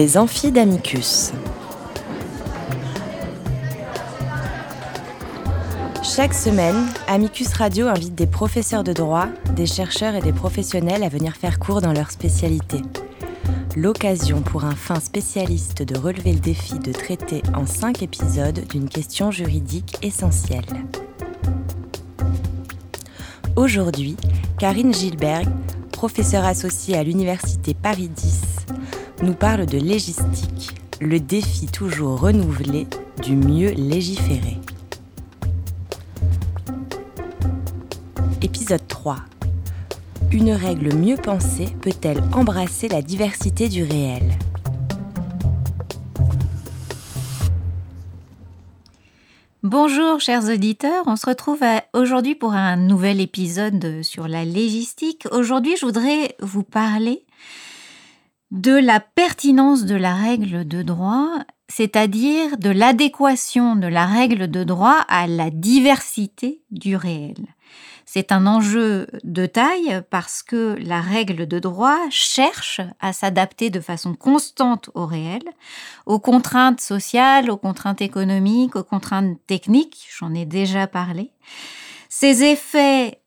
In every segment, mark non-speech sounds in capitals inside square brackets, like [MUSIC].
Les amphis d'Amicus. Chaque semaine, Amicus Radio invite des professeurs de droit, des chercheurs et des professionnels à venir faire cours dans leur spécialité. L'occasion pour un fin spécialiste de relever le défi de traiter en cinq épisodes d'une question juridique essentielle. Aujourd'hui, Karine Gilberg, professeure associée à l'Université Paris 10, nous parle de légistique, le défi toujours renouvelé du mieux légiférer. Épisode 3. Une règle mieux pensée peut-elle embrasser la diversité du réel? Bonjour chers auditeurs, on se retrouve aujourd'hui pour un nouvel épisode sur la légistique. Aujourd'hui je voudrais vous parler de la pertinence de la règle de droit, c'est-à-dire de l'adéquation de la règle de droit à la diversité du réel. C'est un enjeu de taille parce que la règle de droit cherche à s'adapter de façon constante au réel, aux contraintes sociales, aux contraintes économiques, aux contraintes techniques, j'en ai déjà parlé. Ces effets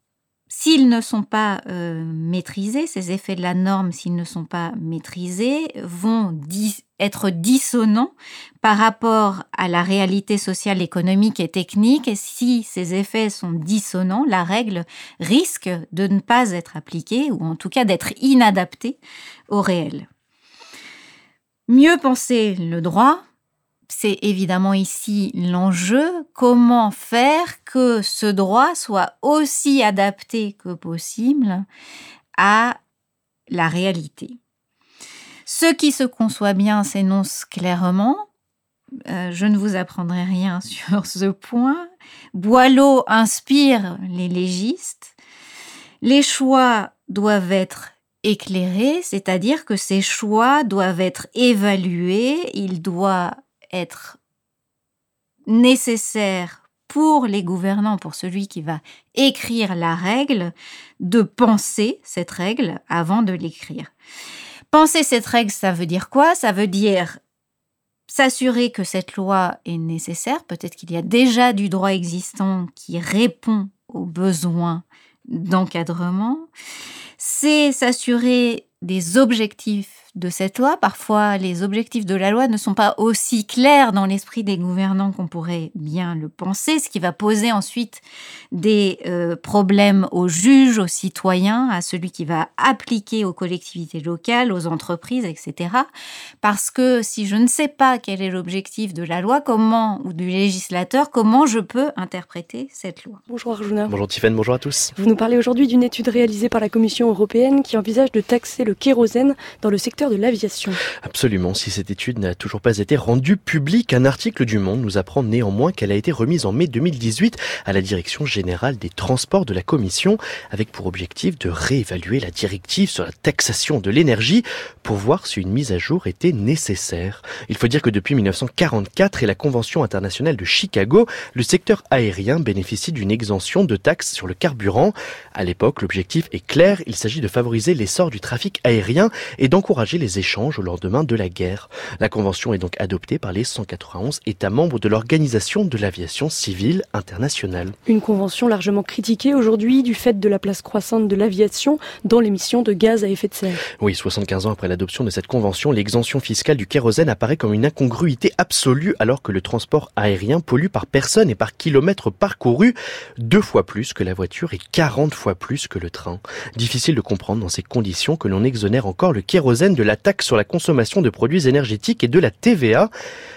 S'ils ne sont pas euh, maîtrisés, ces effets de la norme, s'ils ne sont pas maîtrisés, vont être dissonants par rapport à la réalité sociale, économique et technique. Et si ces effets sont dissonants, la règle risque de ne pas être appliquée ou en tout cas d'être inadaptée au réel. Mieux penser le droit, c'est évidemment ici l'enjeu, comment faire que ce droit soit aussi adapté que possible à la réalité? Ce qui se conçoit bien s'énonce clairement. Euh, je ne vous apprendrai rien [LAUGHS] sur ce point. Boileau inspire les légistes. Les choix doivent être éclairés, c'est-à-dire que ces choix doivent être évalués, il doit être nécessaire pour les gouvernants, pour celui qui va écrire la règle, de penser cette règle avant de l'écrire. Penser cette règle, ça veut dire quoi? Ça veut dire s'assurer que cette loi est nécessaire. Peut-être qu'il y a déjà du droit existant qui répond aux besoins d'encadrement. C'est s'assurer des objectifs de cette loi. Parfois, les objectifs de la loi ne sont pas aussi clairs dans l'esprit des gouvernants qu'on pourrait bien le penser, ce qui va poser ensuite des euh, problèmes aux juges, aux citoyens, à celui qui va appliquer aux collectivités locales, aux entreprises, etc. Parce que si je ne sais pas quel est l'objectif de la loi, comment, ou du législateur, comment je peux interpréter cette loi? Bonjour Arjuna. Bonjour Tiffaine, bonjour à tous. Vous nous parlez aujourd'hui d'une étude réalisée par la Commission européenne qui envisage de taxer le kérosène dans le secteur de l'aviation. Absolument, si cette étude n'a toujours pas été rendue publique, un article du Monde nous apprend néanmoins qu'elle a été remise en mai 2018 à la Direction générale des transports de la Commission, avec pour objectif de réévaluer la directive sur la taxation de l'énergie pour voir si une mise à jour était nécessaire. Il faut dire que depuis 1944 et la Convention internationale de Chicago, le secteur aérien bénéficie d'une exemption de taxes sur le carburant. À l'époque, l'objectif est clair, il s'agit de favoriser l'essor du trafic aérien et d'encourager les échanges au lendemain de la guerre. La convention est donc adoptée par les 191 États membres de l'Organisation de l'aviation civile internationale. Une convention largement critiquée aujourd'hui du fait de la place croissante de l'aviation dans l'émission de gaz à effet de serre. Oui, 75 ans après l'adoption de cette convention, l'exemption fiscale du kérosène apparaît comme une incongruité absolue alors que le transport aérien pollue par personne et par kilomètre parcouru deux fois plus que la voiture et 40 fois plus que le train. Difficile de comprendre dans ces conditions que l'on exonère encore le kérosène de la taxe sur la consommation de produits énergétiques et de la TVA,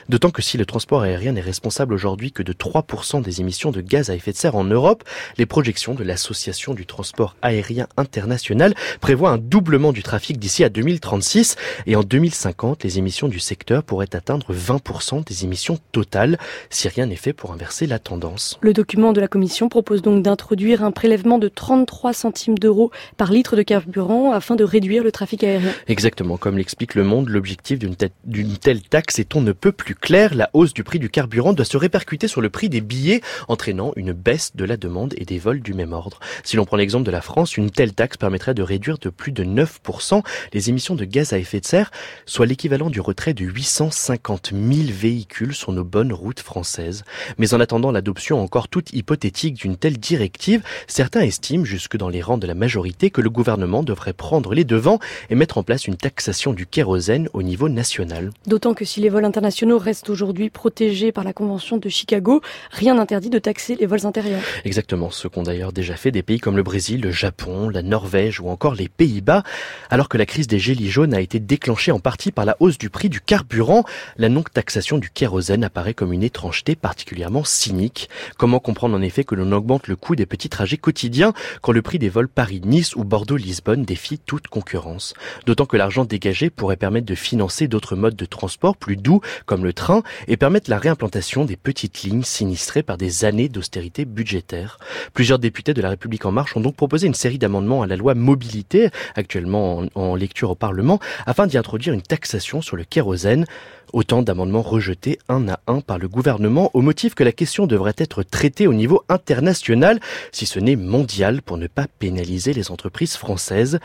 d'autant que si le transport aérien n'est responsable aujourd'hui que de 3% des émissions de gaz à effet de serre en Europe, les projections de l'Association du transport aérien international prévoient un doublement du trafic d'ici à 2036 et en 2050, les émissions du secteur pourraient atteindre 20% 10% des émissions totales, si rien n'est fait pour inverser la tendance. Le document de la Commission propose donc d'introduire un prélèvement de 33 centimes d'euros par litre de carburant afin de réduire le trafic aérien. Exactement, comme l'explique Le Monde, l'objectif d'une telle taxe est on ne peut plus clair. La hausse du prix du carburant doit se répercuter sur le prix des billets, entraînant une baisse de la demande et des vols du même ordre. Si l'on prend l'exemple de la France, une telle taxe permettrait de réduire de plus de 9% les émissions de gaz à effet de serre, soit l'équivalent du retrait de 850 000 véhicules sur nos bonnes routes françaises. Mais en attendant l'adoption encore toute hypothétique d'une telle directive, certains estiment, jusque dans les rangs de la majorité, que le gouvernement devrait prendre les devants et mettre en place une taxation du kérosène au niveau national. D'autant que si les vols internationaux restent aujourd'hui protégés par la Convention de Chicago, rien n'interdit de taxer les vols intérieurs. Exactement, ce qu'ont d'ailleurs déjà fait des pays comme le Brésil, le Japon, la Norvège ou encore les Pays-Bas. Alors que la crise des gilets jaunes a été déclenchée en partie par la hausse du prix du carburant, la non-taxation du kérosène apparaît comme une étrangeté particulièrement cynique. Comment comprendre en effet que l'on augmente le coût des petits trajets quotidiens quand le prix des vols Paris-Nice ou Bordeaux-Lisbonne défie toute concurrence? D'autant que l'argent pourrait permettre de financer d'autres modes de transport plus doux comme le train et permettre la réimplantation des petites lignes sinistrées par des années d'austérité budgétaire. Plusieurs députés de la République en marche ont donc proposé une série d'amendements à la loi mobilité, actuellement en, en lecture au Parlement, afin d'y introduire une taxation sur le kérosène. Autant d'amendements rejetés un à un par le gouvernement au motif que la question devrait être traitée au niveau international, si ce n'est mondial, pour ne pas pénaliser les entreprises françaises.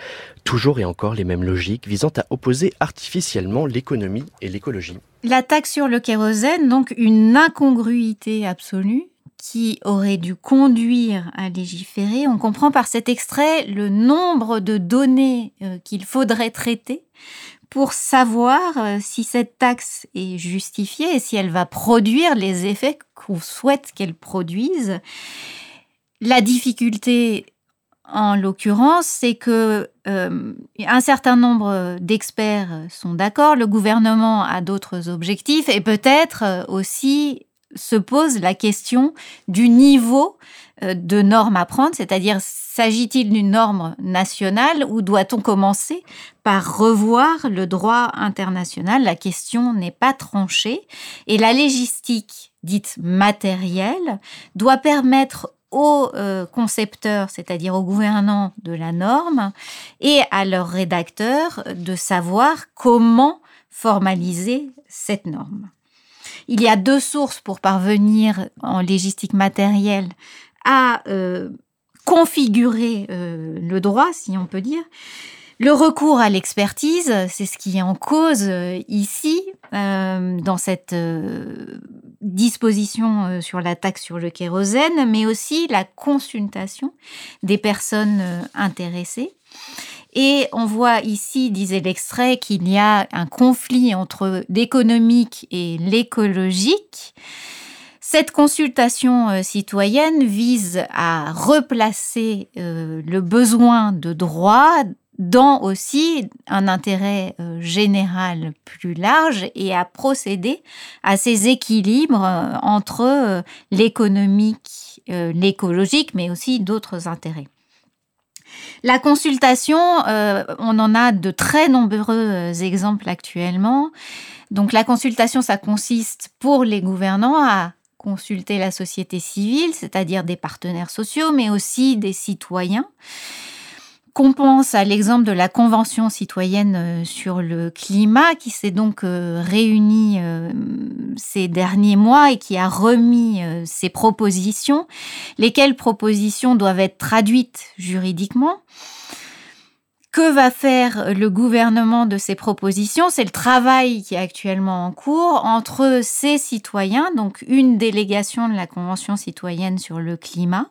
Toujours et encore les mêmes logiques visant à opposer artificiellement l'économie et l'écologie. La taxe sur le kérosène, donc une incongruité absolue qui aurait dû conduire à légiférer. On comprend par cet extrait le nombre de données euh, qu'il faudrait traiter pour savoir euh, si cette taxe est justifiée et si elle va produire les effets qu'on souhaite qu'elle produise. La difficulté, en l'occurrence, c'est que euh, un certain nombre d'experts sont d'accord, le gouvernement a d'autres objectifs et peut-être aussi se pose la question du niveau euh, de normes à prendre, c'est-à-dire s'agit-il d'une norme nationale ou doit-on commencer par revoir le droit international? La question n'est pas tranchée et la légistique dite matérielle doit permettre aux euh, concepteurs, c'est-à-dire aux gouvernants de la norme, et à leurs rédacteurs de savoir comment formaliser cette norme. Il y a deux sources pour parvenir en légistique matérielle à euh, configurer euh, le droit, si on peut dire. Le recours à l'expertise, c'est ce qui est en cause ici, dans cette disposition sur la taxe sur le kérosène, mais aussi la consultation des personnes intéressées. Et on voit ici, disait l'extrait, qu'il y a un conflit entre l'économique et l'écologique. Cette consultation euh, citoyenne vise à replacer euh, le besoin de droit dans aussi un intérêt euh, général plus large et à procéder à ces équilibres entre l'économique, l'écologique, mais aussi d'autres intérêts. La consultation, euh, on en a de très nombreux euh, exemples actuellement. Donc la consultation, ça consiste pour les gouvernants à consulter la société civile, c'est-à-dire des partenaires sociaux, mais aussi des citoyens qu'on pense à l'exemple de la Convention citoyenne euh, sur le climat qui s'est donc euh, réunie euh, ces derniers mois et qui a remis ses propositions, lesquelles propositions doivent être traduites juridiquement? Que va faire le gouvernement de ces propositions? C'est le travail qui est actuellement en cours entre ces citoyens, donc une délégation de la Convention citoyenne sur le climat,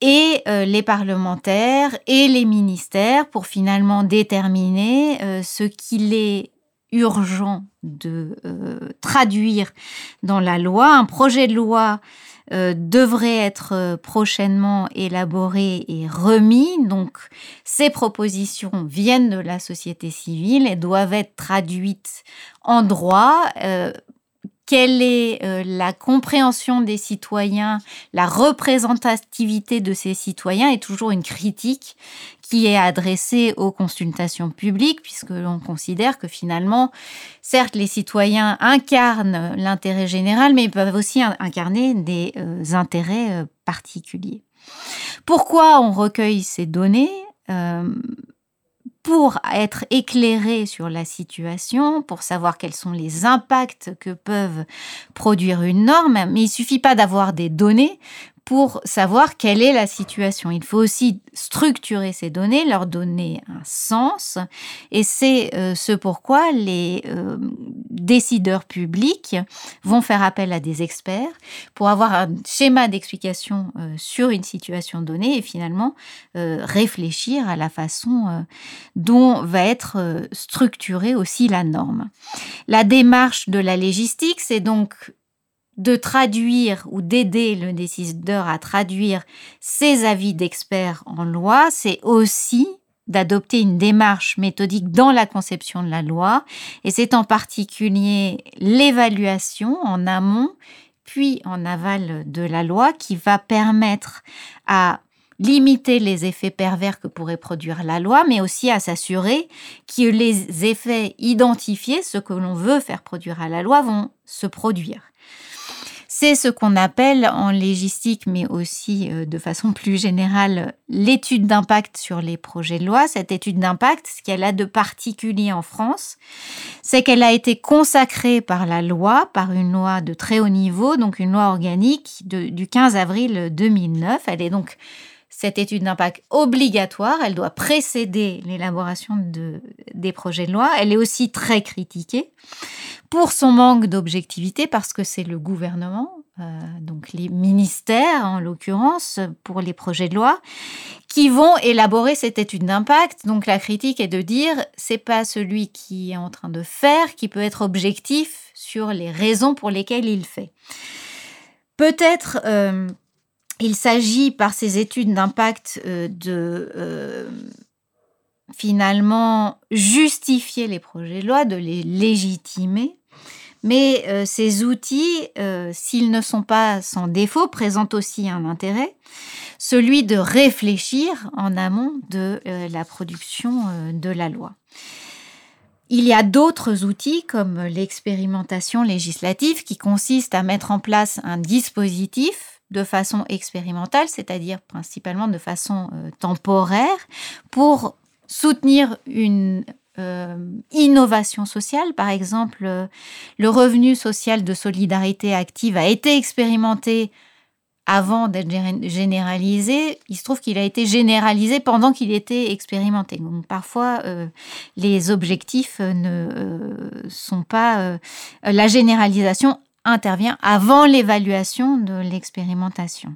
et euh, les parlementaires et les ministères pour finalement déterminer euh, ce qu'il est urgent de euh, traduire dans la loi. Un projet de loi devrait être prochainement élaboré et remis. Donc ces propositions viennent de la société civile et doivent être traduites en droit quelle est la compréhension des citoyens, la représentativité de ces citoyens est toujours une critique qui est adressée aux consultations publiques, puisque l'on considère que finalement, certes, les citoyens incarnent l'intérêt général, mais ils peuvent aussi incarner des intérêts particuliers. Pourquoi on recueille ces données? Pour être éclairé sur la situation, pour savoir quels sont les impacts que peuvent produire une norme, mais il suffit pas d'avoir des données pour savoir quelle est la situation. Il faut aussi structurer ces données, leur donner un sens, et c'est euh, ce pourquoi les euh, décideurs publics vont faire appel à des experts pour avoir un schéma d'explication euh, sur une situation donnée et finalement réfléchir à la façon dont va être structurée aussi la norme. La démarche de la légistique, c'est donc de traduire ou d'aider le décideur à traduire ses avis d'experts en loi, c'est aussi d'adopter une démarche méthodique dans la conception de la loi, et c'est en particulier l'évaluation en amont puis en aval de la loi qui va permettre à limiter les effets pervers que pourrait produire la loi, mais aussi à s'assurer que les effets identifiés, ce que l'on veut faire produire à la loi, vont se produire. C'est ce qu'on appelle en légistique, mais aussi euh, de façon plus générale, l'étude d'impact sur les projets de loi. Cette étude d'impact, ce qu'elle a de particulier en France, c'est qu'elle a été consacrée par la loi, par une loi de très haut niveau, donc une loi organique du 15 avril 2009. Elle est donc cette étude d'impact obligatoire, elle doit précéder l'élaboration de, des projets de loi. Elle est aussi très critiquée pour son manque d'objectivité parce que c'est le gouvernement, euh, donc les ministères en l'occurrence, pour les projets de loi, qui vont élaborer cette étude d'impact. Donc la critique est de dire c'est pas celui qui est en train de faire qui peut être objectif sur les raisons pour lesquelles il fait. Peut-être euh, il s'agit par ces études d'impact euh, de euh, finalement justifier les projets de loi, de les légitimer. Mais euh, ces outils, s'ils ne sont pas sans défaut, présentent aussi un intérêt, celui de réfléchir en amont de la production de la loi. Il y a d'autres outils comme l'expérimentation législative qui consiste à mettre en place un dispositif de façon expérimentale, c'est-à-dire principalement de façon euh, temporaire, pour soutenir une euh, innovation sociale. Par exemple, euh, le revenu social de solidarité active a été expérimenté avant d'être généralisé. Il se trouve qu'il a été généralisé pendant qu'il était expérimenté. Donc parfois, les objectifs ne sont pas... la généralisation intervient avant l'évaluation de l'expérimentation.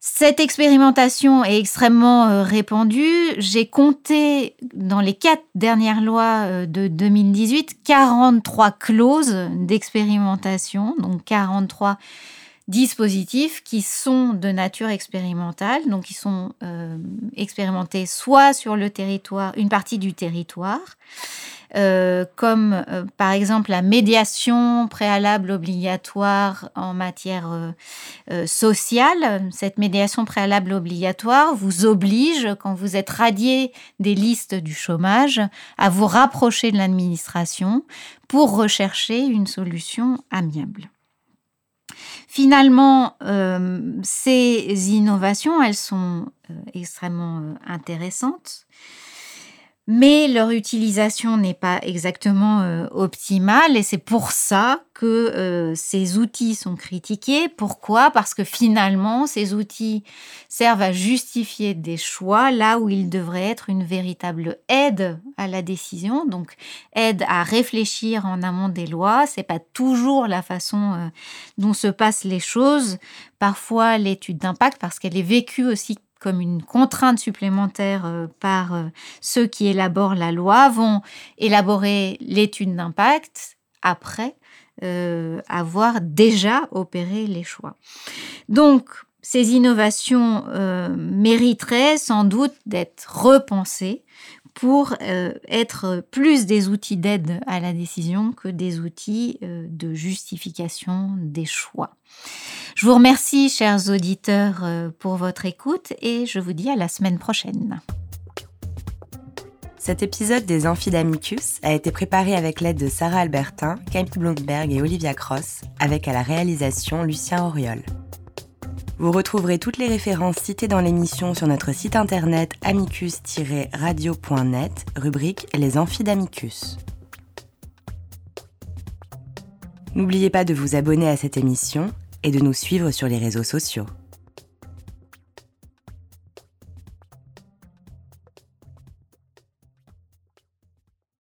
Cette expérimentation est extrêmement euh, répandue. J'ai compté dans les quatre dernières lois euh, de 2018 43 clauses d'expérimentation, donc 43 dispositifs qui sont de nature expérimentale, donc qui sont euh, expérimentés soit sur le territoire, une partie du territoire, euh, comme euh, par exemple la médiation préalable obligatoire en matière sociale. Cette médiation préalable obligatoire vous oblige, quand vous êtes radié des listes du chômage, à vous rapprocher de l'administration pour rechercher une solution amiable. Finalement, ces innovations, elles sont extrêmement intéressantes mais leur utilisation n'est pas exactement euh, optimale et c'est pour ça que euh, ces outils sont critiqués. Pourquoi? Parce que finalement, ces outils servent à justifier des choix là où ils devraient être une véritable aide à la décision, donc aide à réfléchir en amont des lois. C'est pas toujours la façon euh, dont se passent les choses. Parfois, l'étude d'impact, parce qu'elle est vécue aussi une contrainte supplémentaire euh, par euh, ceux qui élaborent la loi, vont élaborer l'étude d'impact après euh, avoir déjà opéré les choix. Donc, ces innovations mériteraient sans doute d'être repensées pour euh, être plus des outils d'aide à la décision que des outils euh, de justification des choix. Je vous remercie, chers auditeurs, euh, pour votre écoute et je vous dis à la semaine prochaine. Cet épisode des Amphidamicus a été préparé avec l'aide de Sarah Albertin, Camille Blomberg et Olivia Cross, avec à la réalisation Lucien Auriol. Vous retrouverez toutes les références citées dans l'émission sur notre site internet amicus-radio.net, rubrique Les Amphidamicus. N'oubliez pas de vous abonner à cette émission et de nous suivre sur les réseaux sociaux.